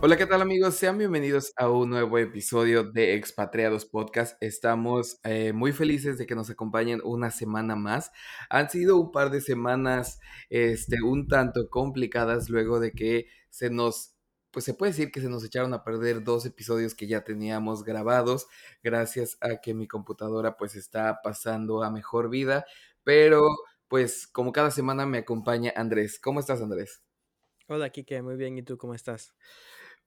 Hola, ¿qué tal amigos? Sean bienvenidos a un nuevo episodio de Expatriados Podcast. Estamos eh, muy felices de que nos acompañen una semana más. Han sido un par de semanas este, un tanto complicadas luego de que se nos pues se puede decir que se nos echaron a perder dos episodios que ya teníamos grabados, gracias a que mi computadora pues está pasando a mejor vida, pero pues como cada semana me acompaña Andrés. ¿Cómo estás Andrés? Hola Kike, muy bien, ¿y tú cómo estás?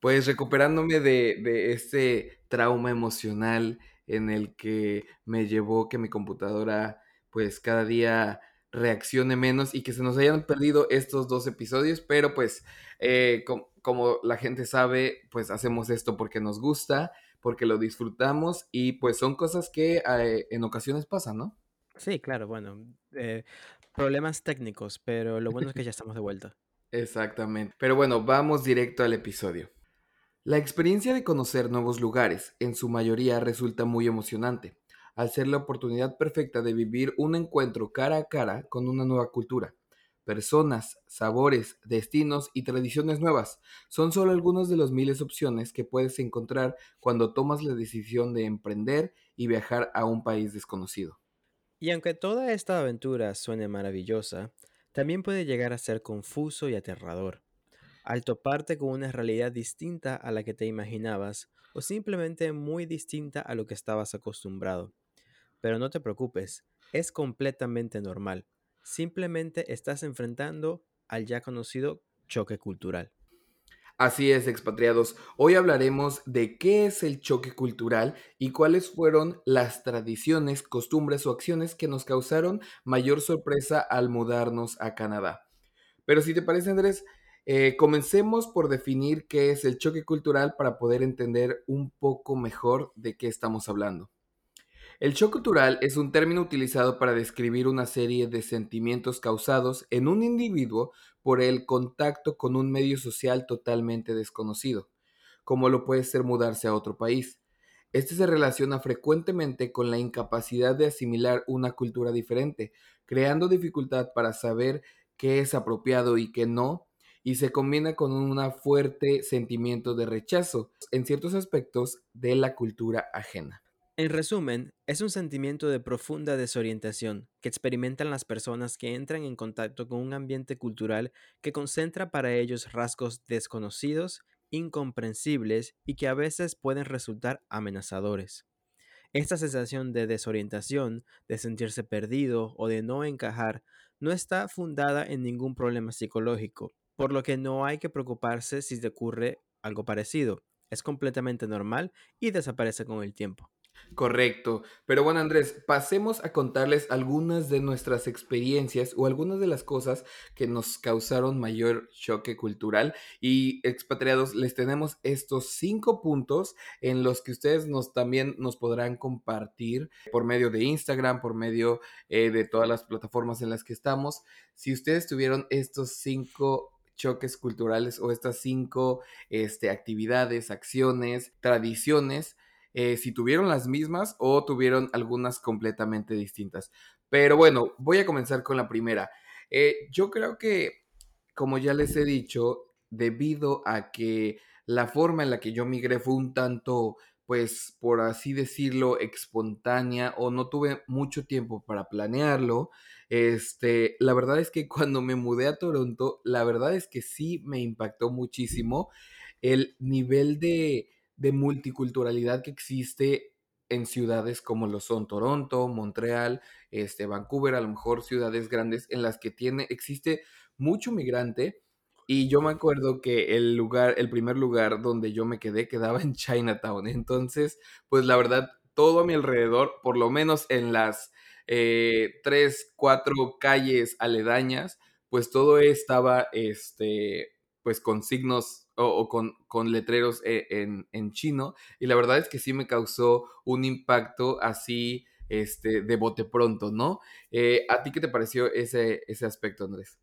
Pues recuperándome de, de este trauma emocional en el que me llevó que mi computadora pues cada día reaccione menos y que se nos hayan perdido estos dos episodios, pero pues eh, como la gente sabe, pues hacemos esto porque nos gusta, porque lo disfrutamos y pues son cosas que eh, en ocasiones pasan, ¿no? Sí, claro, bueno, eh, problemas técnicos, pero lo bueno es que ya estamos de vuelta. Exactamente. Pero bueno, vamos directo al episodio. La experiencia de conocer nuevos lugares, en su mayoría, resulta muy emocionante, al ser la oportunidad perfecta de vivir un encuentro cara a cara con una nueva cultura. Personas, sabores, destinos y tradiciones nuevas son solo algunas de las miles opciones que puedes encontrar cuando tomas la decisión de emprender y viajar a un país desconocido. Y aunque toda esta aventura suene maravillosa, también puede llegar a ser confuso y aterrador al toparte con una realidad distinta a la que te imaginabas o simplemente muy distinta a lo que estabas acostumbrado. Pero no te preocupes, es completamente normal. Simplemente estás enfrentando al ya conocido choque cultural. Así es, expatriados. Hoy hablaremos de qué es el choque cultural y cuáles fueron las tradiciones, costumbres o acciones que nos causaron mayor sorpresa al mudarnos a Canadá. Pero si te parece, Andrés, eh, comencemos por definir qué es el choque cultural para poder entender un poco mejor de qué estamos hablando. El choque cultural es un término utilizado para describir una serie de sentimientos causados en un individuo por el contacto con un medio social totalmente desconocido, como lo puede ser mudarse a otro país. Este se relaciona frecuentemente con la incapacidad de asimilar una cultura diferente, creando dificultad para saber qué es apropiado y qué no, y se combina con un fuerte sentimiento de rechazo en ciertos aspectos de la cultura ajena. En resumen, es un sentimiento de profunda desorientación que experimentan las personas que entran en contacto con un ambiente cultural que concentra para ellos rasgos desconocidos, incomprensibles y que a veces pueden resultar amenazadores. Esta sensación de desorientación, de sentirse perdido o de no encajar no está fundada en ningún problema psicológico, por lo que no hay que preocuparse si te ocurre algo parecido. Es completamente normal y desaparece con el tiempo. Correcto. Pero bueno, Andrés, pasemos a contarles algunas de nuestras experiencias o algunas de las cosas que nos causaron mayor choque cultural. Y expatriados, les tenemos estos cinco puntos en los que ustedes nos también nos podrán compartir por medio de Instagram, por medio eh, de todas las plataformas en las que estamos. Si ustedes tuvieron estos cinco choques culturales o estas cinco este, actividades, acciones, tradiciones, eh, si tuvieron las mismas o tuvieron algunas completamente distintas. Pero bueno, voy a comenzar con la primera. Eh, yo creo que, como ya les he dicho, debido a que la forma en la que yo migré fue un tanto, pues, por así decirlo, espontánea o no tuve mucho tiempo para planearlo, este, la verdad es que cuando me mudé a Toronto, la verdad es que sí me impactó muchísimo el nivel de, multiculturalidad que existe en ciudades como lo son Toronto, Montreal, este, Vancouver, a lo mejor ciudades grandes en las que tiene, existe mucho migrante. Y yo me acuerdo que el lugar, el primer lugar donde yo me quedé quedaba en Chinatown. Entonces, pues la verdad, todo a mi alrededor, por lo menos en las eh, tres, cuatro calles aledañas, pues todo estaba, este, pues con signos o, con, con, letreros e, en, en, chino y la verdad es que sí me causó un impacto así este, de bote pronto, ¿no? Eh, ¿A ti qué te pareció ese, ese aspecto, Andrés?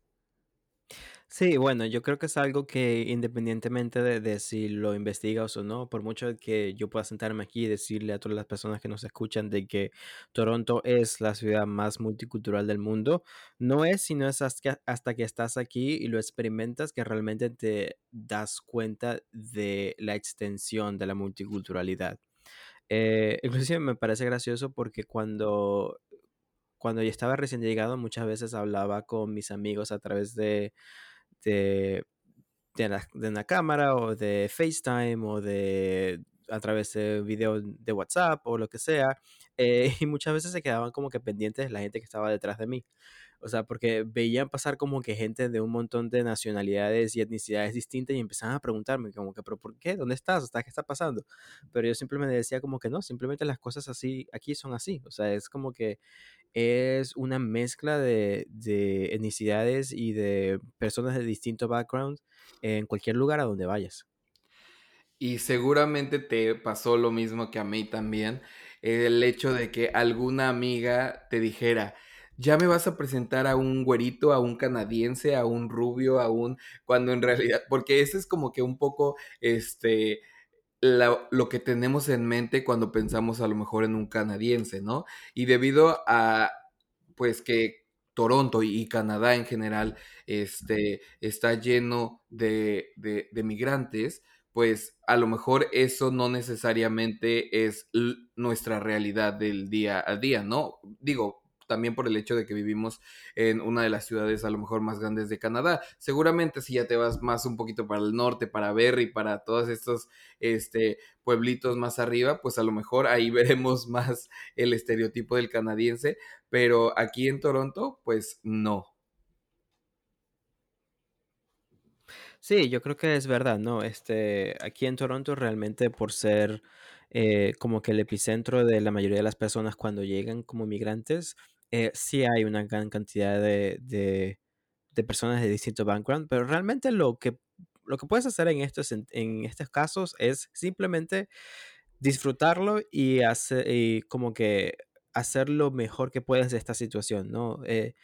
Sí, bueno, yo creo que es algo que independientemente de, si lo investigas o no, por mucho que yo pueda sentarme aquí y decirle a todas las personas que nos escuchan de que Toronto es la ciudad más multicultural del mundo, no es sino es hasta hasta que estás aquí y lo experimentas que realmente te das cuenta de la extensión de la multiculturalidad. Eh, inclusive me parece gracioso porque cuando, cuando yo estaba recién llegado muchas veces hablaba con mis amigos a través de de, de, la, una cámara o de FaceTime o de a través de video de WhatsApp o lo que sea. Eh, y muchas veces se quedaban como que pendientes la gente que estaba detrás de mí. O sea, porque veían pasar como que gente de un montón de nacionalidades y etnicidades distintas y empezaban a preguntarme como que, pero ¿por qué? ¿Dónde estás? ¿Hasta qué está pasando? Pero yo simplemente decía como que no, simplemente las cosas así, aquí son así. O sea, es como que es una mezcla de, de etnicidades y de personas de distinto background en cualquier lugar a donde vayas. Y seguramente te pasó lo mismo que a mí también, el hecho de que alguna amiga te dijera, ya me vas a presentar a un güerito, a un canadiense, a un rubio, a un, cuando en realidad, porque ese es como que un poco, este, lo que tenemos en mente cuando pensamos a lo mejor en un canadiense, ¿no? Y debido a, pues que Toronto y, Canadá en general este, está lleno de, de, de, migrantes, pues a lo mejor eso no necesariamente es nuestra realidad del día a día, ¿no? Digo, también por el hecho de que vivimos en una de las ciudades a lo mejor más grandes de Canadá. Seguramente si ya te vas más un poquito para el norte, para Berry, para todos estos este, pueblitos más arriba, pues a lo mejor ahí veremos más el estereotipo del canadiense, pero aquí en Toronto, pues no. Sí, yo creo que es verdad, ¿no? Este, aquí en Toronto realmente por ser eh, como que el epicentro de la mayoría de las personas cuando llegan como migrantes, eh, sí hay una gran cantidad de, de, personas de distinto background, pero realmente lo que, lo que puedes hacer en estos, en estos casos es simplemente disfrutarlo y, hacer, y como que hacer lo mejor que puedas de esta situación, ¿no? Eh,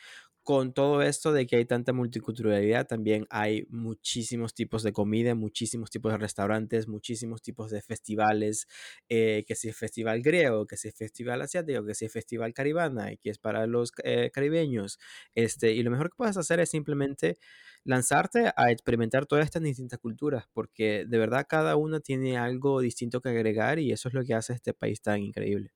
con todo esto de que hay tanta multiculturalidad, también hay muchísimos tipos de comida, muchísimos tipos de restaurantes, muchísimos tipos de festivales, eh, que si es festival griego, que si es festival asiático, que si es festival caribana, que es para los eh, caribeños. Este, y lo mejor que puedes hacer es simplemente lanzarte a experimentar todas estas distintas culturas, porque de verdad cada una tiene algo distinto que agregar y eso es lo que hace este país tan increíble.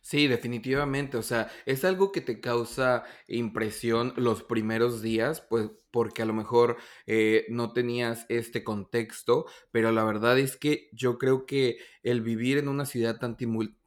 Sí, definitivamente, o sea, es algo que te causa impresión los primeros días, pues porque a lo mejor eh, no tenías este contexto, pero la verdad es que yo creo que el vivir en una ciudad tan,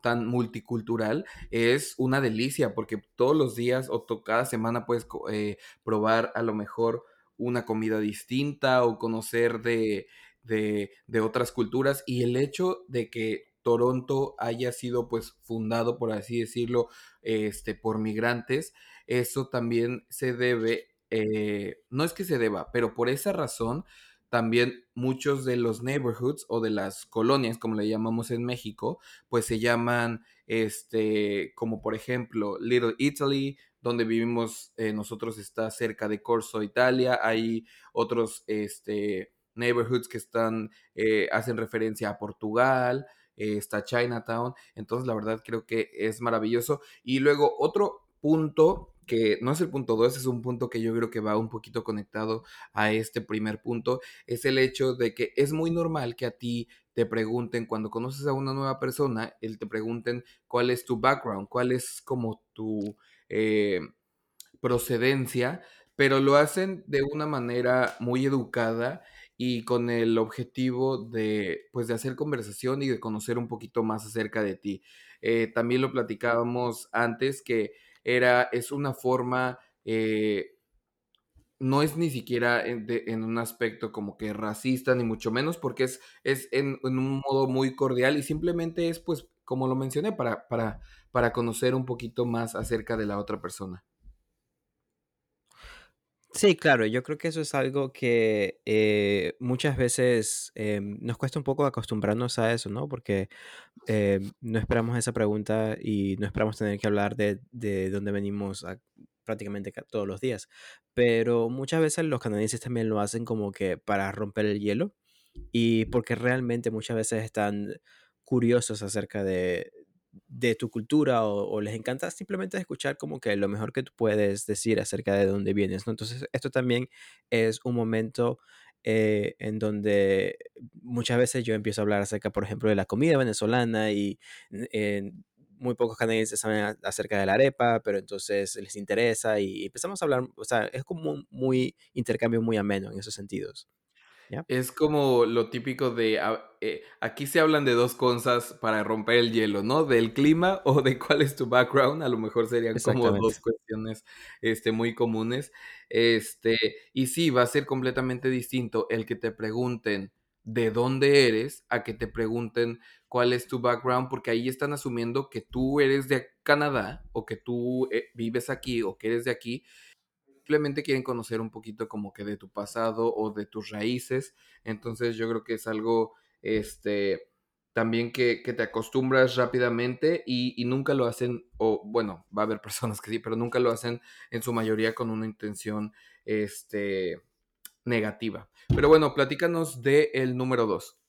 tan multicultural es una delicia, porque todos los días o cada semana puedes eh, probar a lo mejor una comida distinta o conocer de, de, de otras culturas y el hecho de que Toronto haya sido pues fundado, por así decirlo, este, por migrantes, eso también se debe, eh, no es que se deba, pero por esa razón también muchos de los neighborhoods o de las colonias, como le llamamos en México, pues se llaman, este, como por ejemplo, Little Italy, donde vivimos eh, nosotros está cerca de Corso, Italia, hay otros, este, neighborhoods que están, eh, hacen referencia a Portugal, eh, está Chinatown, entonces la verdad creo que es maravilloso. Y luego otro punto que no es el punto 2, es un punto que yo creo que va un poquito conectado a este primer punto, es el hecho de que es muy normal que a ti te pregunten, cuando conoces a una nueva persona, él te pregunten cuál es tu background, cuál es como tu eh, procedencia, pero lo hacen de una manera muy educada y con el objetivo de, pues, de hacer conversación y de conocer un poquito más acerca de ti. Eh, también lo platicábamos antes que era, es una forma, eh, no es ni siquiera en, un aspecto como que racista, ni mucho menos, porque es, es en, en, un modo muy cordial y simplemente es, pues, como lo mencioné, para, para, para conocer un poquito más acerca de la otra persona. Sí, claro, yo creo que eso es algo que eh, muchas veces em, nos cuesta un poco acostumbrarnos a eso, ¿no? Porque em, no esperamos esa pregunta y no esperamos tener que hablar de, de dónde venimos prácticamente ca- todos los días. Pero muchas veces los canadienses también lo hacen como que para romper el hielo y porque realmente muchas veces están curiosos acerca de, de tu cultura o, o les encanta simplemente escuchar como que lo mejor que tú puedes decir acerca de dónde vienes. Entonces, esto también es un momento eh, en donde muchas veces yo empiezo a hablar acerca, por ejemplo, de la comida venezolana y eh, muy pocos canadienses saben acerca de la arepa, pero entonces les interesa y empezamos a hablar, o sea, es como un muy intercambio muy ameno en esos sentidos, Es como lo típico de, ah, eh, aquí se hablan de 2 cosas para romper el hielo, ¿no? Del clima o de cuál es tu background, a lo mejor serían como 2 Exactamente. cuestiones, este, muy comunes. Este, y sí, va a ser completamente distinto el que te pregunten de dónde eres, a que te pregunten cuál es tu background, porque ahí están asumiendo que tú eres de Canadá, o que tú, eh, vives aquí, o que eres de aquí, simplemente quieren conocer un poquito como que de tu pasado o de tus raíces. Entonces yo creo que es algo, este, también que, que te acostumbras rápidamente y, nunca lo hacen, o bueno, va a haber personas que sí, pero nunca lo hacen en su mayoría con una intención, este, negativa. Pero bueno, platícanos de el número dos.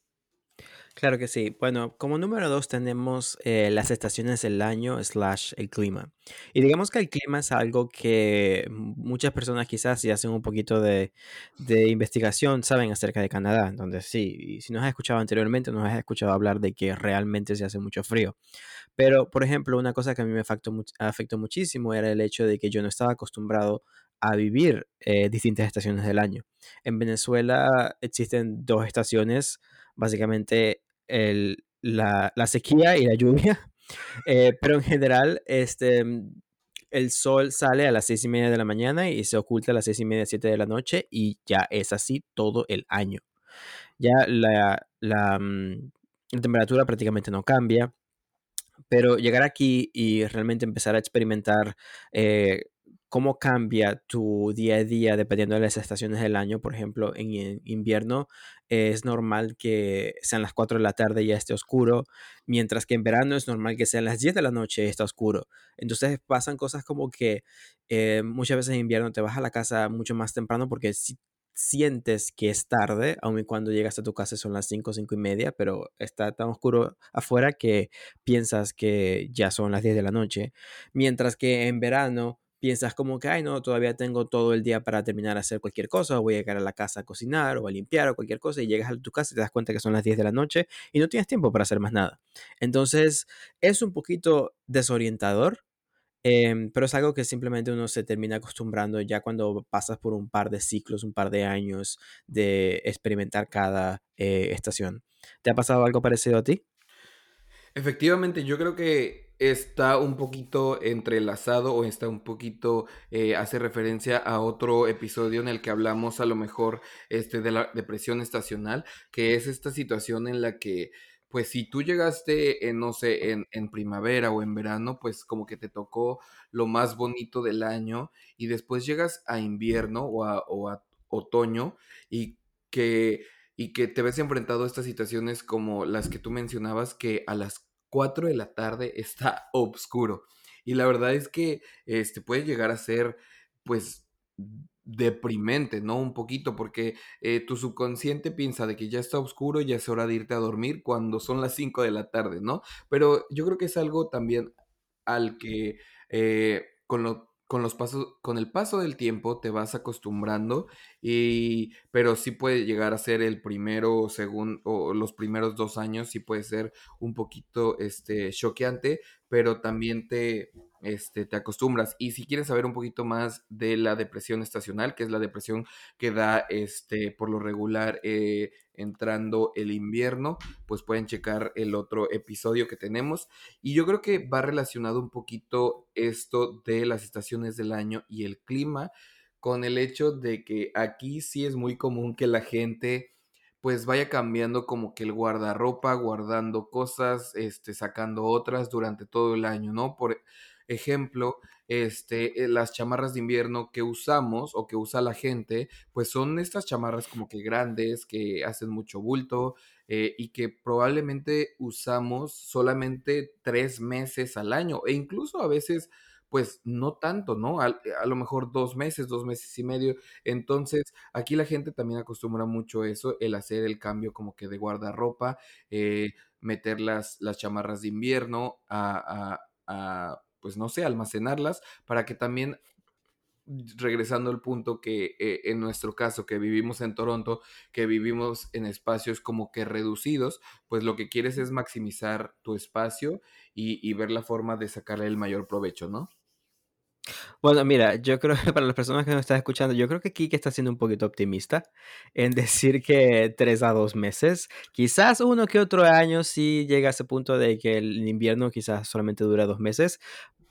Claro que sí. Bueno, como número dos tenemos eh, las estaciones del año slash el clima. Y digamos que el clima es algo que muchas personas quizás si hacen un poquito de, de investigación saben acerca de Canadá, donde sí, y si nos has escuchado anteriormente, nos has escuchado hablar de que realmente se hace mucho frío. Pero, por ejemplo, una cosa que a mí me afectó, afectó muchísimo era el hecho de que yo no estaba acostumbrado a vivir eh, distintas estaciones del año. En Venezuela existen dos estaciones, básicamente el- la, la sequía y la lluvia, eh, pero en general este, el sol sale a las seis y media de la mañana y se oculta a las seis y media, siete de la noche y ya es así todo el año. Ya la, la, mm, la temperatura prácticamente no cambia pero llegar aquí y realmente empezar a experimentar eh, cómo cambia tu día a día dependiendo de las estaciones del año. Por ejemplo, en in- invierno es normal que sean las 4 de la tarde y ya esté oscuro, mientras que en verano es normal que sean las 10 de la noche y está oscuro. Entonces pasan cosas como que eh, muchas veces en invierno te vas a la casa mucho más temprano porque si sientes que es tarde, aun cuando llegas a tu casa son las 5 5 y media, pero está tan oscuro afuera que piensas que ya son las 10 de la noche, mientras que en verano piensas como que, ay, no, todavía tengo todo el día para terminar de hacer cualquier cosa, o voy a llegar a la casa a cocinar o a limpiar o cualquier cosa, y llegas a tu casa y te das cuenta que son las 10 de la noche y no tienes tiempo para hacer más nada. Entonces, es un poquito desorientador, em, pero es algo que simplemente uno se termina acostumbrando ya cuando pasas por un par de ciclos, un par de años de experimentar cada eh, estación. ¿Te ha pasado algo parecido a ti? Efectivamente, yo creo que está un poquito entrelazado o está un poquito, eh, hace referencia a otro episodio en el que hablamos a lo mejor este, de la depresión estacional, que es esta situación en la que, pues si tú llegaste, en, no sé, en, en primavera o en verano, pues como que te tocó lo más bonito del año y después llegas a invierno o a, o a otoño y que y que te ves enfrentado a estas situaciones como las que tú mencionabas, que a las 4 de la tarde está oscuro. Y la verdad es que este, puede llegar a ser, pues, deprimente, ¿no? Un poquito, porque eh, tu subconsciente piensa de que ya está oscuro, ya es hora de irte a dormir cuando son las 5 de la tarde, ¿no? Pero yo creo que es algo también al que eh, con, lo- con los pasos, con el paso del tiempo te vas acostumbrando y, pero sí puede llegar a ser el primero o segun- o los primeros dos años, sí puede ser un poquito este, choqueante, pero también te, este, te acostumbras. Y si quieres saber un poquito más de la depresión estacional, que es la depresión que da este, por lo regular eh, entrando el invierno, pues pueden checar el otro episodio que tenemos. Y yo creo que va relacionado un poquito esto de las estaciones del año y el clima con el hecho de que aquí sí es muy común que la gente pues vaya cambiando como que el guardarropa, guardando cosas, este, sacando otras durante todo el año, ¿no? Por, ejemplo, este, eh, las chamarras de invierno que usamos o que usa la gente, pues son estas chamarras como que grandes, que hacen mucho bulto eh, y que probablemente usamos solamente tres meses al año e incluso a veces pues no tanto, ¿no? A, a, lo mejor dos meses, dos meses y medio. Entonces, aquí la gente también acostumbra mucho eso, el hacer el cambio como que de guardarropa, eh, meter las, las chamarras de invierno a, a, a, pues no sé, almacenarlas para que también regresando al punto que eh, en nuestro caso, que vivimos en Toronto, que vivimos en espacios como que reducidos, pues lo que quieres es maximizar tu espacio y, y ver la forma de sacarle el mayor provecho, ¿no? Bueno, mira, yo creo que para las personas que nos están escuchando, yo creo que Kike está siendo un poquito optimista en decir que tres a dos meses, quizás uno que otro año sí llega a ese punto de que el invierno quizás solamente dura dos meses,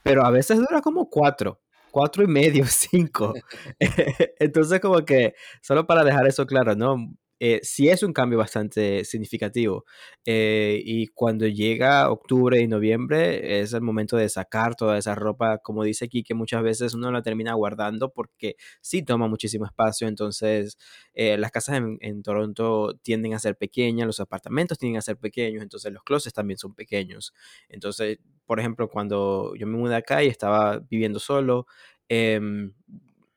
pero a veces dura como cuatro cuatro y medio, cinco. Entonces, como que, solo para dejar eso claro, ¿no? Eh, sí es un cambio bastante significativo. Eh, y cuando llega octubre y noviembre es el momento de sacar toda esa ropa, como dice aquí, que muchas veces uno la termina guardando porque sí toma muchísimo espacio. Entonces, eh, las casas en, en, Toronto tienden a ser pequeñas, los apartamentos tienden a ser pequeños, entonces los closets también son pequeños. Entonces, por ejemplo, cuando yo me mudé acá y estaba viviendo solo, eh,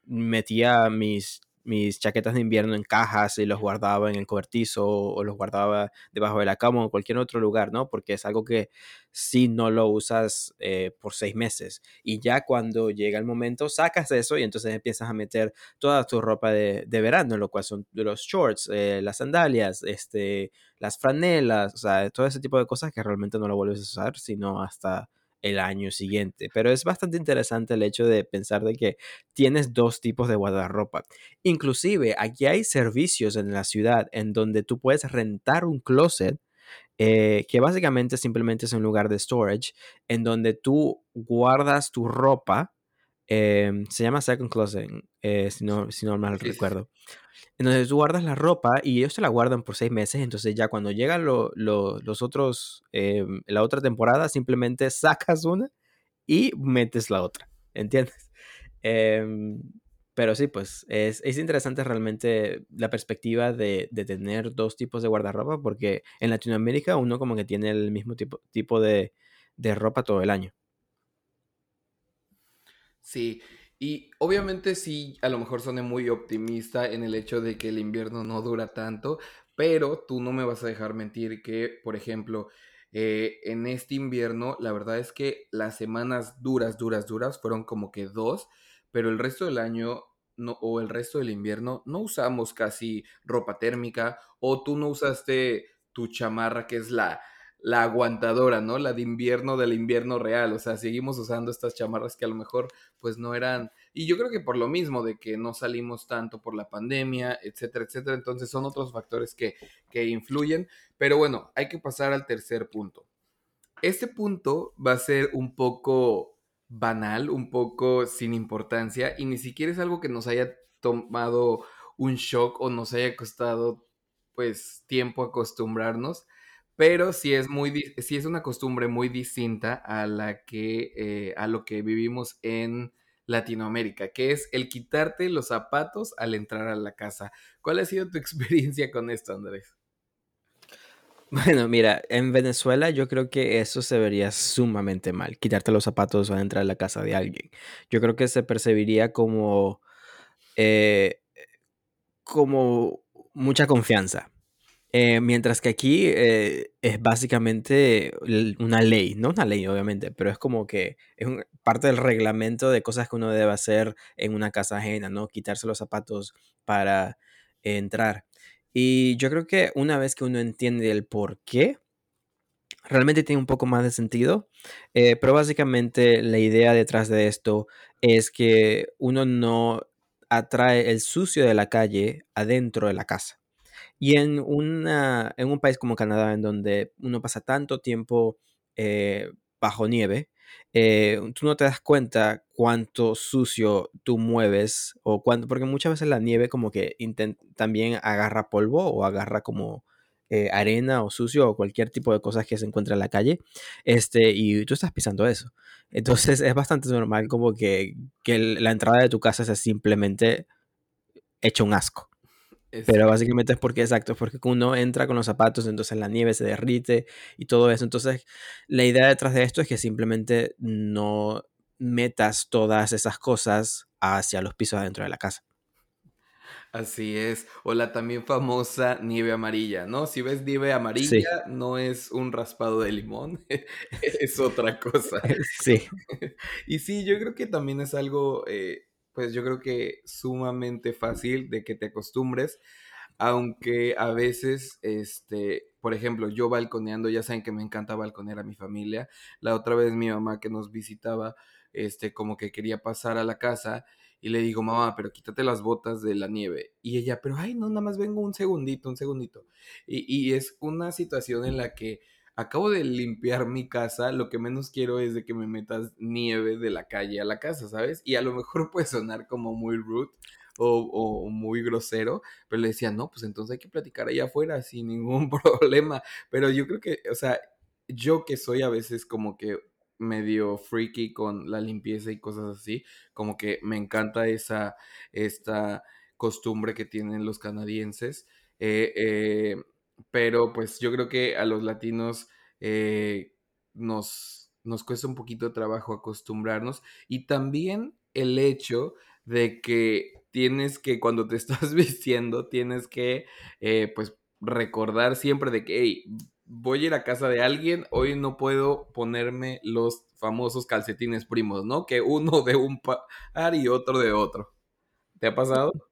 metía mis mis chaquetas de invierno en cajas y los guardaba en el cobertizo o los guardaba debajo de la cama o en cualquier otro lugar, ¿no? Porque es algo que si no lo usas eh, por seis meses y ya cuando llega el momento sacas eso y entonces empiezas a meter toda tu ropa de, de verano, lo cual son los shorts, eh, las sandalias, este, las franelas, o sea, todo ese tipo de cosas que realmente no lo vuelves a usar, sino hasta el año siguiente. Pero es bastante interesante el hecho de pensar de que tienes dos tipos de guardarropa. Inclusive aquí hay servicios en la ciudad en donde tú puedes rentar un closet eh, que básicamente simplemente es un lugar de storage en donde tú guardas tu ropa. Eh, se llama Second Closet, eh, si, no, si no mal sí, recuerdo. Entonces tú guardas la ropa y ellos te la guardan por seis meses. Entonces ya cuando llegan lo, lo, los otros, eh, la otra temporada, simplemente sacas una y metes la otra. ¿Entiendes? Eh, pero sí, pues es, es, interesante realmente la perspectiva de, de, tener dos tipos de guardarropa porque en Latinoamérica uno como que tiene el mismo tipo, tipo de, de ropa todo el año. Sí, y obviamente sí, a lo mejor soné muy optimista en el hecho de que el invierno no dura tanto, pero tú no me vas a dejar mentir que, por ejemplo, eh, en este invierno, la verdad es que las semanas duras, duras, duras fueron como que dos, pero el resto del año no, o el resto del invierno no usamos casi ropa térmica o tú no usaste tu chamarra que es la, la aguantadora, ¿no? La de invierno del invierno real, o sea, seguimos usando estas chamarras que a lo mejor pues no eran, y yo creo que por lo mismo de que no salimos tanto por la pandemia, etcétera, etcétera, entonces son otros factores que, que influyen, pero bueno, hay que pasar al tercer punto. Este punto va a ser un poco banal, un poco sin importancia, y ni siquiera es algo que nos haya tomado un shock o nos haya costado pues tiempo acostumbrarnos, pero sí es muy sí es una costumbre muy distinta a la que eh, a lo que vivimos en Latinoamérica, que es el quitarte los zapatos al entrar a la casa. ¿Cuál ha sido tu experiencia con esto, Andrés? Bueno, mira, en Venezuela yo creo que eso se vería sumamente mal, quitarte los zapatos al entrar a la casa de alguien. Yo creo que se percibiría como, eh, como mucha confianza. Eh, mientras que aquí eh, es básicamente una ley, no una ley obviamente, pero es como que es parte del reglamento de cosas que uno debe hacer en una casa ajena, ¿no? Quitarse los zapatos para entrar. Y yo creo que una vez que uno entiende el por qué, realmente tiene un poco más de sentido, eh, pero básicamente la idea detrás de esto es que uno no atrae el sucio de la calle adentro de la casa. Y en, una, en un país como Canadá, en donde uno pasa tanto tiempo eh, bajo nieve, eh, tú no te das cuenta cuánto sucio tú mueves o cuánto, porque muchas veces la nieve como que también agarra polvo o agarra como eh, arena o sucio o cualquier tipo de cosas que se encuentra en la calle, este, y tú estás pisando eso. Entonces es bastante normal como que, que la entrada de tu casa sea simplemente hecho un asco. Pero básicamente es porque, exacto, es porque uno entra con los zapatos, entonces la nieve se derrite y todo eso. Entonces, la idea detrás de esto es que simplemente no metas todas esas cosas hacia los pisos adentro de la casa. Así es. O la también famosa nieve amarilla, ¿no? Si ves nieve amarilla, no es un raspado de limón, es otra cosa. Sí. y sí, yo creo que también es algo, eh, pues yo creo que sumamente fácil de que te acostumbres, aunque a veces, este, por ejemplo, yo balconeando, ya saben que me encanta balconear a mi familia. La otra vez mi mamá que nos visitaba, este, como que quería pasar a la casa y le digo, mamá, pero quítate las botas de la nieve. Y ella, pero ay, no, nada más vengo un segundito, un segundito. Y, y es una situación en la que acabo de limpiar mi casa, lo que menos quiero es de que me metas nieve de la calle a la casa, ¿sabes? Y a lo mejor puede sonar como muy rude o, muy grosero, pero le decía, no, pues entonces hay que platicar allá afuera sin ningún problema. Pero yo creo que, o sea, yo que soy a veces como que medio freaky con la limpieza y cosas así, como que me encanta esa, esta costumbre que tienen los canadienses, eh, eh, pero pues yo creo que a los latinos eh, nos, nos cuesta un poquito de trabajo acostumbrarnos y también el hecho de que tienes que, cuando te estás vistiendo, tienes que, pues, recordar siempre de que, hey, voy a ir a casa de alguien, hoy no puedo ponerme los famosos calcetines primos, ¿no? Que uno de un par y otro de otro. ¿Te ha pasado?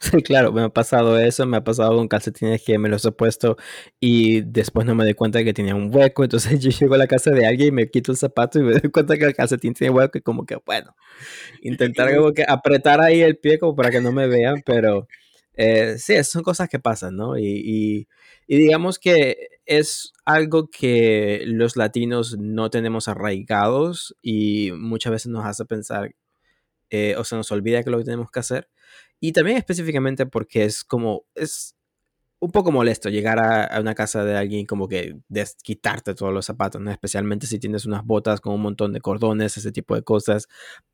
Sí, claro, me ha pasado eso, me ha pasado con calcetines que me los he puesto y después no me doy cuenta de que tenía un hueco, entonces yo llego a la casa de alguien y me quito el zapato y me doy cuenta que el calcetín tiene hueco y como que, bueno, intentar como que apretar ahí el pie como para que no me vean, pero eh, sí, son cosas que pasan, ¿no? Y, digamos que es algo que los latinos no tenemos arraigados y muchas veces nos hace pensar eh, o se nos olvida que lo que tenemos que hacer. Y también específicamente porque es como, es un poco molesto llegar a, una casa de alguien como que quitarte todos los zapatos, ¿no? Especialmente si tienes unas botas con un montón de cordones, ese tipo de cosas.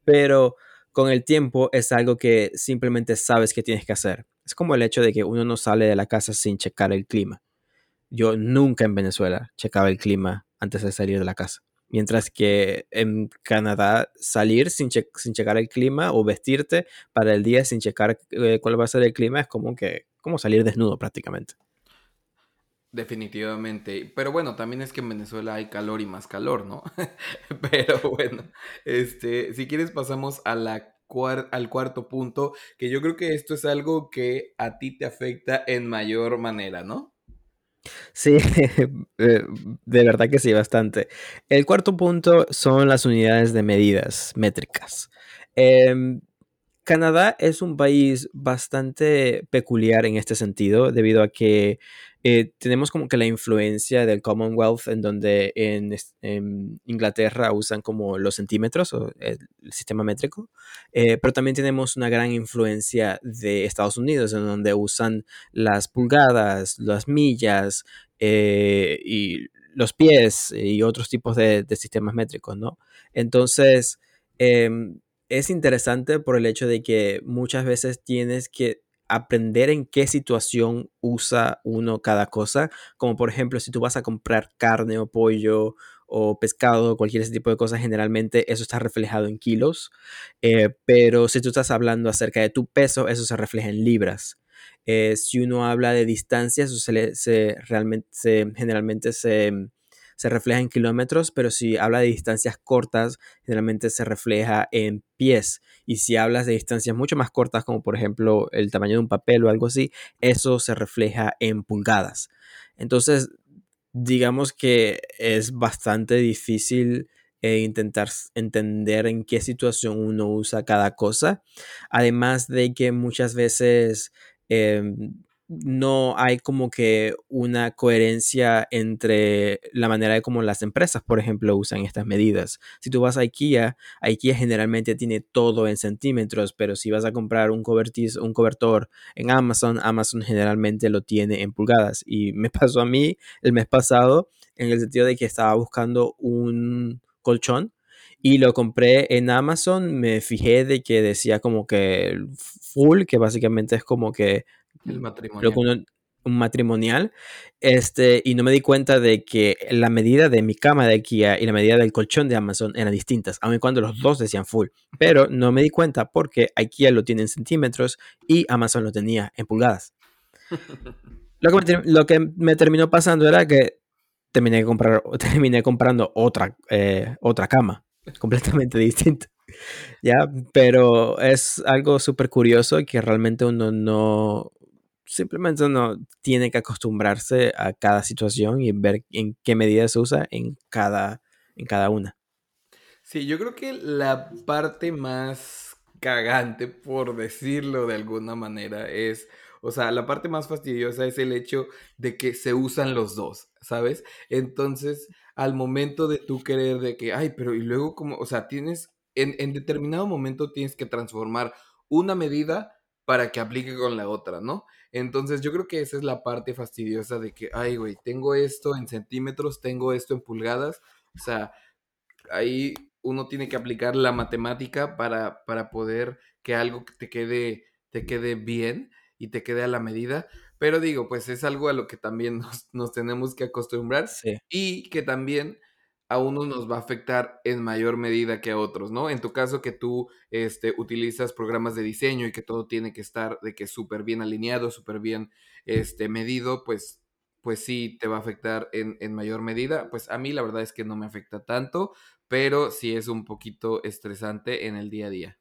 Pero con el tiempo es algo que simplemente sabes que tienes que hacer. Es como el hecho de que uno no sale de la casa sin checar el clima. Yo nunca en Venezuela checaba el clima antes de salir de la casa. Mientras que en Canadá salir sin, sin checar el clima o vestirte para el día sin checar eh, cuál va a ser el clima es como que salir desnudo prácticamente. Definitivamente. Pero bueno, también es que en Venezuela hay calor y más calor, ¿no? Pero bueno, este, si quieres pasamos al cuarto punto, que yo creo que esto es algo que a ti te afecta en mayor manera, ¿no? Sí, eh, de verdad que sí, bastante. El cuarto punto son las unidades de medidas métricas. Em, Canadá es un país bastante peculiar en este sentido, debido a que eh, tenemos como que la influencia del Commonwealth, en donde en, Inglaterra usan como los centímetros o el, sistema métrico, eh, pero también tenemos una gran influencia de Estados Unidos, en donde usan las pulgadas, las millas eh, y los pies y otros tipos de, de sistemas métricos, ¿no? Entonces, em, es interesante por el hecho de que muchas veces tienes que aprender en qué situación usa uno cada cosa, como por ejemplo si tú vas a comprar carne o pollo o pescado o cualquier ese tipo de cosas, generalmente eso está reflejado en kilos, eh, pero si tú estás hablando acerca de tu peso, eso se refleja en libras. Eh, si uno habla de distancias, eso se, realmente, generalmente se, se refleja en kilómetros, pero si habla de distancias cortas, generalmente se refleja en pies. Y si hablas de distancias mucho más cortas, como por ejemplo el tamaño de un papel o algo así, eso se refleja en pulgadas. Entonces, digamos que es bastante difícil eh, intentar entender en qué situación uno usa cada cosa. Además de que muchas veces em, no hay como que una coherencia entre la manera de cómo las empresas, por ejemplo, usan estas medidas. Si tú vas a IKEA, IKEA generalmente tiene todo en centímetros, pero si vas a comprar un, un cobertor en Amazon, Amazon generalmente lo tiene en pulgadas. Y me pasó a mí el mes pasado en el sentido de que estaba buscando un colchón y lo compré en Amazon, me fijé de que decía como que full, que básicamente es como que el matrimonial. un matrimonial, este, y no me di cuenta de que la medida de mi cama de IKEA y la medida del colchón de Amazon eran distintas, aun cuando los dos decían full. Pero no me di cuenta porque IKEA lo tiene en centímetros y Amazon lo tenía en pulgadas. Lo que me, lo que me terminó pasando era que terminé, comprar, terminé comprando otra, eh, otra cama, completamente distinta. ¿Ya? Pero es algo súper curioso que realmente uno no, simplemente uno tiene que acostumbrarse a cada situación y ver en qué medida se usa en cada, en cada una. Sí, yo creo que la parte más cagante, por decirlo de alguna manera, es, o sea, la parte más fastidiosa es el hecho de que se usan los dos, ¿sabes? Entonces, al momento de tú querer de que, ay, pero y luego como, o sea, tienes, en, en determinado momento tienes que transformar una medida para que aplique con la otra, ¿no? Entonces yo creo que esa es la parte fastidiosa de que, ay, güey, tengo esto en centímetros, tengo esto en pulgadas, o sea, ahí uno tiene que aplicar la matemática para, para poder que algo te quede, te quede bien y te quede a la medida. Pero digo, pues es algo a lo que también nos, nos tenemos que acostumbrar y que también a unos nos va a afectar en mayor medida que a otros, ¿no? En tu caso que tú este, utilizas programas de diseño y que todo tiene que estar de que súper bien alineado, súper bien este, medido, pues, pues sí te va a afectar en, en mayor medida. Pues a mí la verdad es que no me afecta tanto, pero sí es un poquito estresante en el día a día.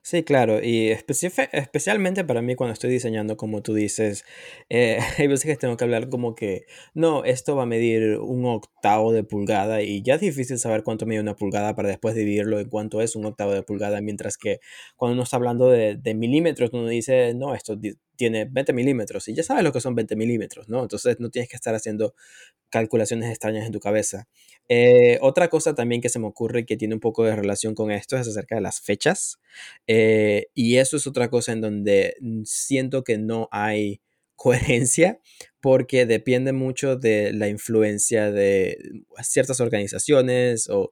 Sí, claro, y especialmente para mí cuando estoy diseñando, como tú dices, eh, hay veces que tengo que hablar como que, no, esto va a medir un octavo de pulgada y ya es difícil saber cuánto mide una pulgada para después dividirlo en cuánto es un octavo de pulgada, mientras que cuando uno está hablando de, de milímetros, uno dice, no, esto tiene 20 milímetros y ya sabes lo que son 20 milímetros, ¿no? Entonces no tienes que estar haciendo calculaciones extrañas en tu cabeza. Eh, otra cosa también que se me ocurre que tiene un poco de relación con esto es acerca de las fechas. Eh, y eso es otra cosa en donde siento que no hay coherencia porque depende mucho de la influencia de ciertas organizaciones o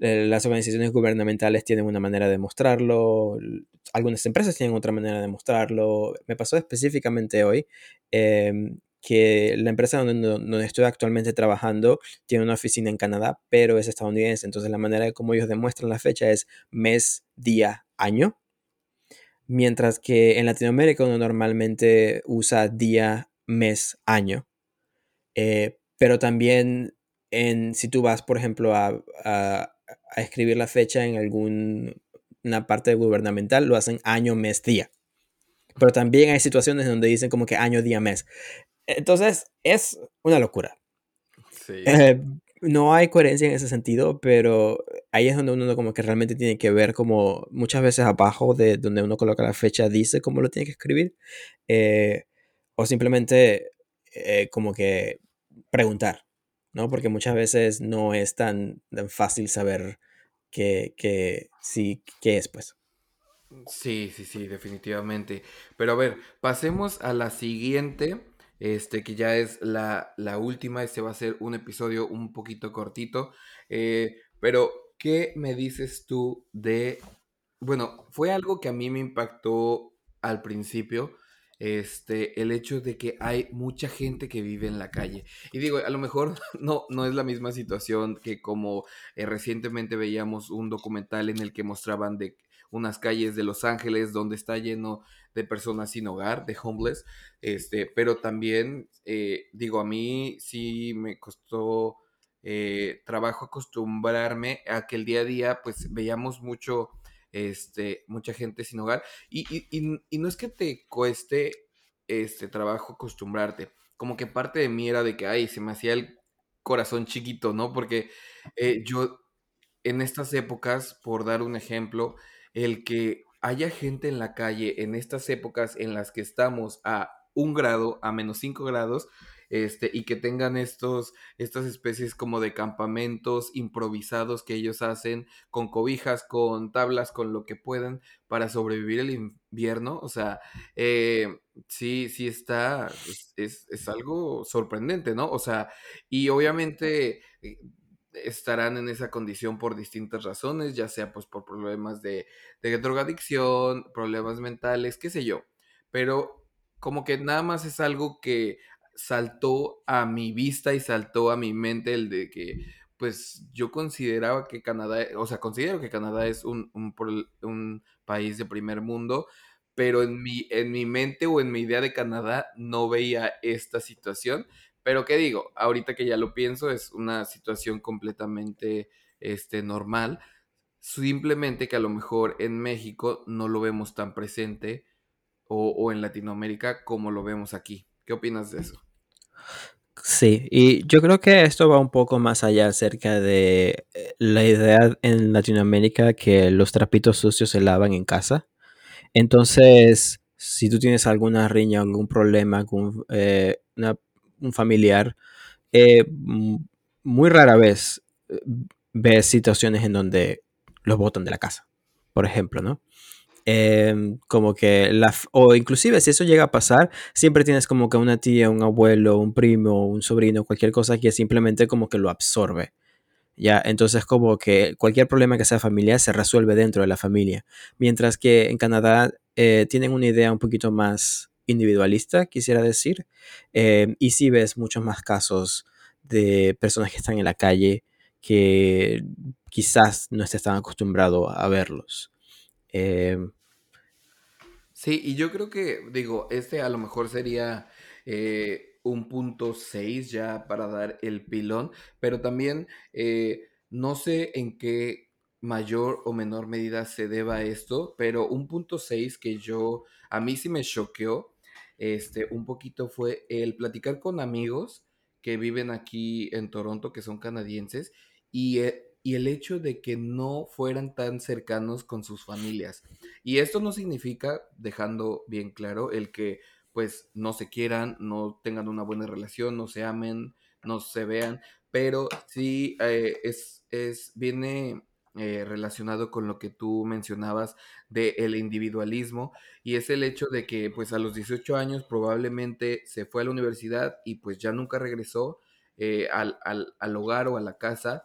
eh, las organizaciones gubernamentales tienen una manera de mostrarlo, algunas empresas tienen otra manera de mostrarlo. Me pasó específicamente hoy em, que la empresa donde, estoy actualmente trabajando tiene una oficina en Canadá, pero es estadounidense. Entonces la manera de cómo ellos demuestran la fecha es mes, día, año. Mientras que en Latinoamérica uno normalmente usa día, mes, año. Eh, pero también en, si tú vas, por ejemplo, a, a escribir la fecha en alguna parte gubernamental, lo hacen año, mes, día. Pero también hay situaciones donde dicen como que año, día, mes. Entonces, es una locura. Eh, no hay coherencia en ese sentido, pero ahí es donde uno como que realmente tiene que ver como muchas veces abajo de donde uno coloca la fecha dice cómo lo tiene que escribir. Eh, o simplemente eh, como que preguntar. ¿no? Porque muchas veces no es tan, fácil saber qué, qué, sí, qué es, pues. Sí, sí, sí, definitivamente. Pero a ver, pasemos a la siguiente, este, que ya es la, la última. Este va a ser un episodio un poquito cortito. Eh, pero, ¿qué me dices tú de... Bueno, fue algo que a mí me impactó al principio, este, el hecho de que hay mucha gente que vive en la calle. Y digo, a lo mejor no, no es la misma situación que como eh, recientemente veíamos un documental en el que mostraban de unas calles de Los Ángeles donde está lleno de personas sin hogar, de homeless, este, pero también, eh, digo, a mí sí me costó eh, trabajo acostumbrarme a que el día a día, pues veíamos mucho este, mucha gente sin hogar. Y, no es que te cueste este trabajo acostumbrarte. Como que parte de mí era de que, ay, se me hacía el corazón chiquito, ¿no? Porque eh, yo, en estas épocas, por dar un ejemplo, el que haya gente en la calle en estas épocas en las que estamos a un grado, a menos 5 grados, este, y que tengan estos, estas especies como de campamentos improvisados que ellos hacen con cobijas, con tablas, con lo que puedan para sobrevivir el invierno. O sea, eh, sí, sí está, es, es, algo sorprendente, ¿no? O sea, y obviamente eh, estarán en esa condición por distintas razones, ya sea pues por problemas de, de drogadicción, problemas mentales, qué sé yo. Pero como que nada más es algo que saltó a mi vista y saltó a mi mente el de que, pues yo consideraba que Canadá, o sea, considero que Canadá es un, un, país de primer mundo, pero en mi, en mi mente o en mi idea de Canadá no veía esta situación. Pero qué digo, ahorita que ya lo pienso, es una situación completamente este, normal. Simplemente que a lo mejor en México no lo vemos tan presente o, o en Latinoamérica como lo vemos aquí. ¿Qué opinas de eso? Sí, y yo creo que esto va un poco más allá acerca de eh, la idea en Latinoamérica que los trapitos sucios se lavan en casa. Entonces, si tú tienes alguna riña, algún problema con eh, un familiar, eh, muy rara vez ves situaciones en donde los botan de la casa, por ejemplo, ¿no? Em, como que la, o inclusive si eso llega a pasar, siempre tienes como que una tía, un abuelo, un primo, un sobrino, cualquier cosa que simplemente como que lo absorbe. Ya, entonces como que cualquier problema que sea familiar se resuelve dentro de la familia. Mientras que en Canadá eh, tienen una idea un poquito más individualista, quisiera decir. Em, y si ves muchos más casos de personas que están en la calle que quizás no estén acostumbrados a verlos. Em, sí, y yo creo que, digo, este a lo mejor sería eh, un punto 6 ya para dar el pilón, pero también eh, no sé en qué mayor o menor medida se deba a esto, pero un punto 6 que yo, a mí sí me choqueó, este, un poquito fue el platicar con amigos que viven aquí en Toronto, que son canadienses, y eh, y el hecho de que no fueran tan cercanos con sus familias. Y esto no significa, dejando bien claro, el que pues no se quieran, no tengan una buena relación, no se amen, no se vean, pero sí eh, es, es, viene eh, relacionado con lo que tú mencionabas del el individualismo y es el hecho de que pues a los 18 años probablemente se fue a la universidad y pues ya nunca regresó eh, al, al, al hogar o a la casa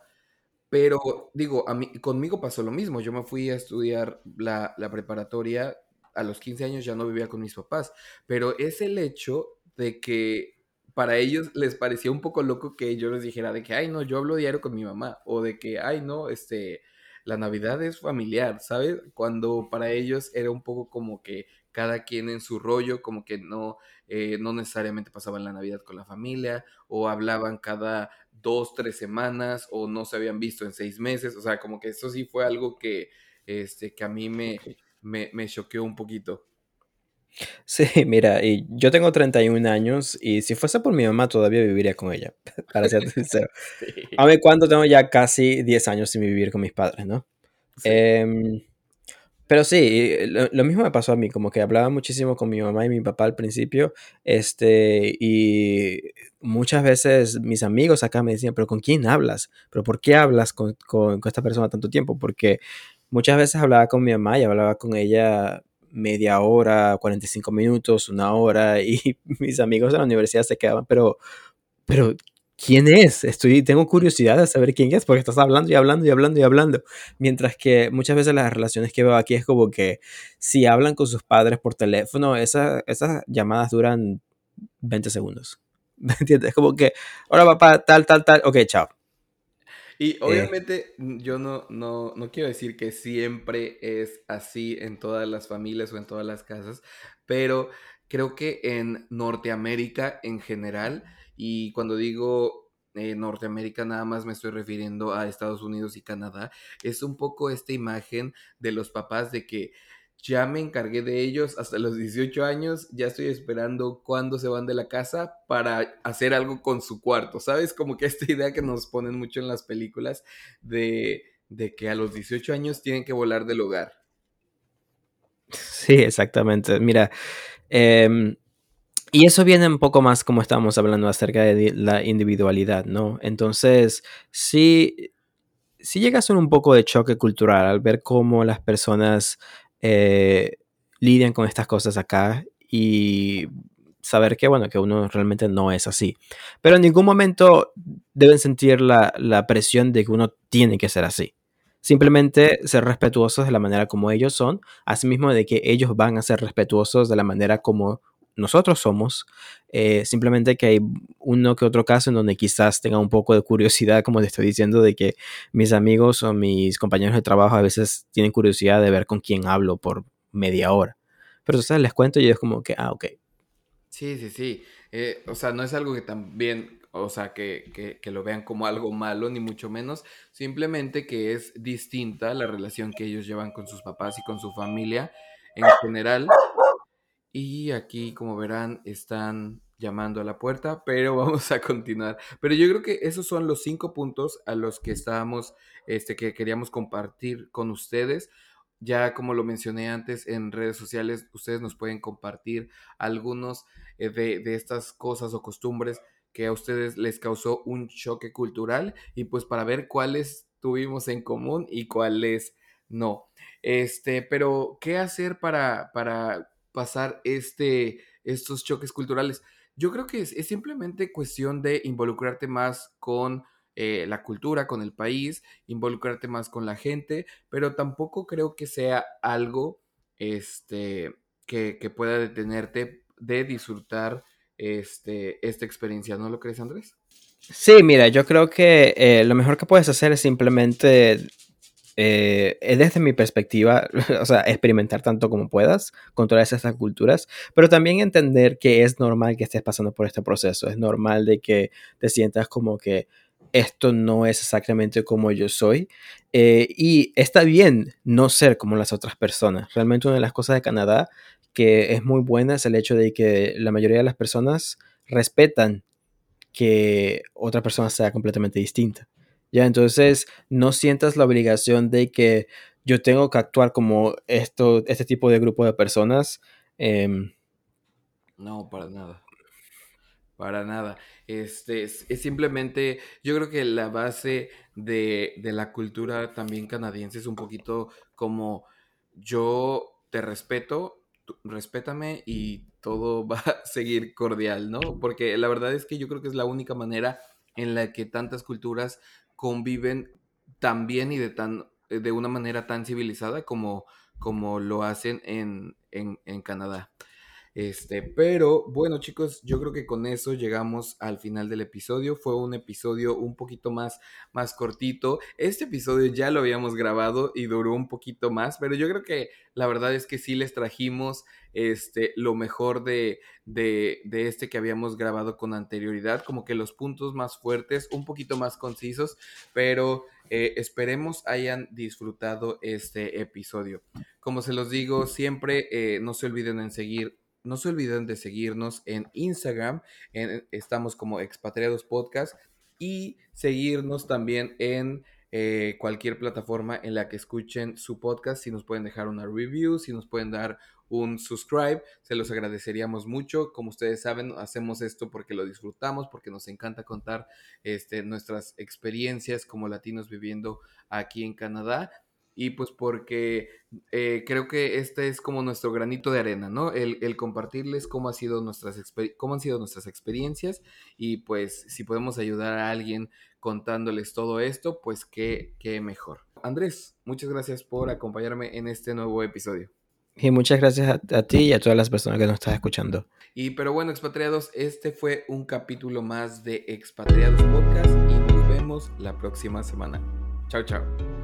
pero digo, a mí, conmigo pasó lo mismo. Yo me fui a estudiar la, preparatoria a los 15 años, ya no vivía con mis papás. Pero es el hecho de que para ellos les parecía un poco loco que yo les dijera de que, ay, no, yo hablo diario con mi mamá. O de que, ay, no, este, la Navidad es familiar, ¿sabes? Cuando para ellos era un poco como que cada quien en su rollo, como que no, eh, no necesariamente pasaban la Navidad con la familia o hablaban cada dos, tres semanas o no se habían visto en seis meses. O sea, como que eso sí fue algo que, este, que a mí me, me, me choqueó un poquito. Sí, mira, y yo tengo 31 años y si fuese por mi mamá todavía viviría con ella, para ser sincero. A ver, cuando tengo ya casi 10 años sin vivir con mis padres, ¿no? Sí. Em, pero sí, lo, mismo me pasó a mí, como que hablaba muchísimo con mi mamá y mi papá al principio, este, y muchas veces mis amigos acá me decían, pero ¿con quién hablas? ¿Pero por qué hablas con, con, esta persona tanto tiempo? Porque muchas veces hablaba con mi mamá y hablaba con ella media hora, 45 minutos, una hora, y mis amigos en la universidad se quedaban, pero, pero quién es. Estoy, tengo curiosidad de saber quién es, porque estás hablando y hablando y hablando y hablando. Mientras que muchas veces las relaciones que veo aquí es como que si hablan con sus padres por teléfono, esas llamadas duran 20 segundos. ¿Me entiendes? Como que, hola papá, tal, tal, tal, ok, chao. Y eh. obviamente yo no, no, no quiero decir que siempre es así en todas las familias o en todas las casas, pero creo que en Norteamérica en general, y cuando digo eh, Norteamérica nada más me estoy refiriendo a Estados Unidos y Canadá, es un poco esta imagen de los papás de que ya me encargué de ellos hasta los 18 años, ya estoy esperando cuándo se van de la casa para hacer algo con su cuarto, ¿sabes? Como que esta idea que nos ponen mucho en las películas de, de que a los 18 años tienen que volar del hogar. Sí, exactamente. Mira, eh, Y eso viene un poco más como estábamos hablando acerca de la individualidad, ¿no? Entonces, sí, sí llega a ser un poco de choque cultural al ver cómo las personas eh, lidian con estas cosas acá y saber que, bueno, que uno realmente no es así. Pero en ningún momento deben sentir la, la presión de que uno tiene que ser así. Simplemente ser respetuosos de la manera como ellos son, asimismo de que ellos van a ser respetuosos de la manera como nosotros somos. Eh, simplemente que hay uno que otro caso en donde quizás tenga un poco de curiosidad, como te estoy diciendo, de que mis amigos o mis compañeros de trabajo a veces tienen curiosidad de ver con quién hablo por media hora. Pero entonces les cuento y es como que, ah, ok. Sí, sí, sí. Eh, o sea, no es algo que también, o sea, que, que, que, lo vean como algo malo, ni mucho menos. Simplemente que es distinta la relación que ellos llevan con sus papás y con su familia en general y aquí, como verán, están llamando a la puerta, pero vamos a continuar. Pero yo creo que esos son los cinco puntos a los que estábamos, este, que queríamos compartir con ustedes. Ya como lo mencioné antes en redes sociales, ustedes nos pueden compartir algunos eh, de, de estas cosas o costumbres que a ustedes les causó un choque cultural y pues para ver cuáles tuvimos en común y cuáles no. Este, pero ¿qué hacer para, para pasar este, estos choques culturales. Yo creo que es, simplemente cuestión de involucrarte más con eh, la cultura, con el país, involucrarte más con la gente, pero tampoco creo que sea algo este, que, que pueda detenerte de disfrutar este, esta experiencia. ¿No lo crees, Andrés? Sí, mira, yo creo que eh, lo mejor que puedes hacer es simplemente eh, desde mi perspectiva, o sea, experimentar tanto como puedas con todas estas culturas, pero también entender que es normal que estés pasando por este proceso, es normal de que te sientas como que esto no es exactamente como yo soy eh, y está bien no ser como las otras personas. Realmente una de las cosas de Canadá que es muy buena es el hecho de que la mayoría de las personas respetan que otra persona sea completamente distinta. Ya, entonces no sientas la obligación de que yo tengo que actuar como esto, este tipo de grupo de personas. Em, no, para nada. Para nada. Este, es, simplemente, yo creo que la base de, de, la cultura también canadiense es un poquito como yo te respeto, respétame y todo va a seguir cordial, ¿no? Porque la verdad es que yo creo que es la única manera en la que tantas culturas conviven tan bien y de, tan, eh, de una manera tan civilizada como, como lo hacen en, en, en Canadá. Este, pero bueno, chicos, yo creo que con eso llegamos al final del episodio. Fue un episodio un poquito más, más cortito. Este episodio ya lo habíamos grabado y duró un poquito más, pero yo creo que la verdad es que sí les trajimos este, lo mejor de, de, de este que habíamos grabado con anterioridad, como que los puntos más fuertes, un poquito más concisos, pero eh, esperemos hayan disfrutado este episodio. Como se los digo, siempre eh, no se olviden en seguir no se olviden de seguirnos en Instagram, estamos como Expatriados Podcast y seguirnos también en eh, cualquier plataforma en la que escuchen su podcast, si nos pueden dejar una review, si nos pueden dar un subscribe, se los agradeceríamos mucho. Como ustedes saben, hacemos esto porque lo disfrutamos, porque nos encanta contar este, nuestras experiencias como latinos viviendo aquí en Canadá y pues porque eh, creo que este es como nuestro granito de arena, ¿no? El, compartirles cómo, ha sido nuestras cómo han sido nuestras experiencias y pues si podemos ayudar a alguien contándoles todo esto, pues qué, qué mejor. Andrés, muchas gracias por acompañarme en este nuevo episodio. Y muchas gracias a, a, ti y a todas las personas que nos están escuchando. Y pero bueno, expatriados, este fue un capítulo más de Expatriados Podcast y nos vemos la próxima semana. Chao, chao.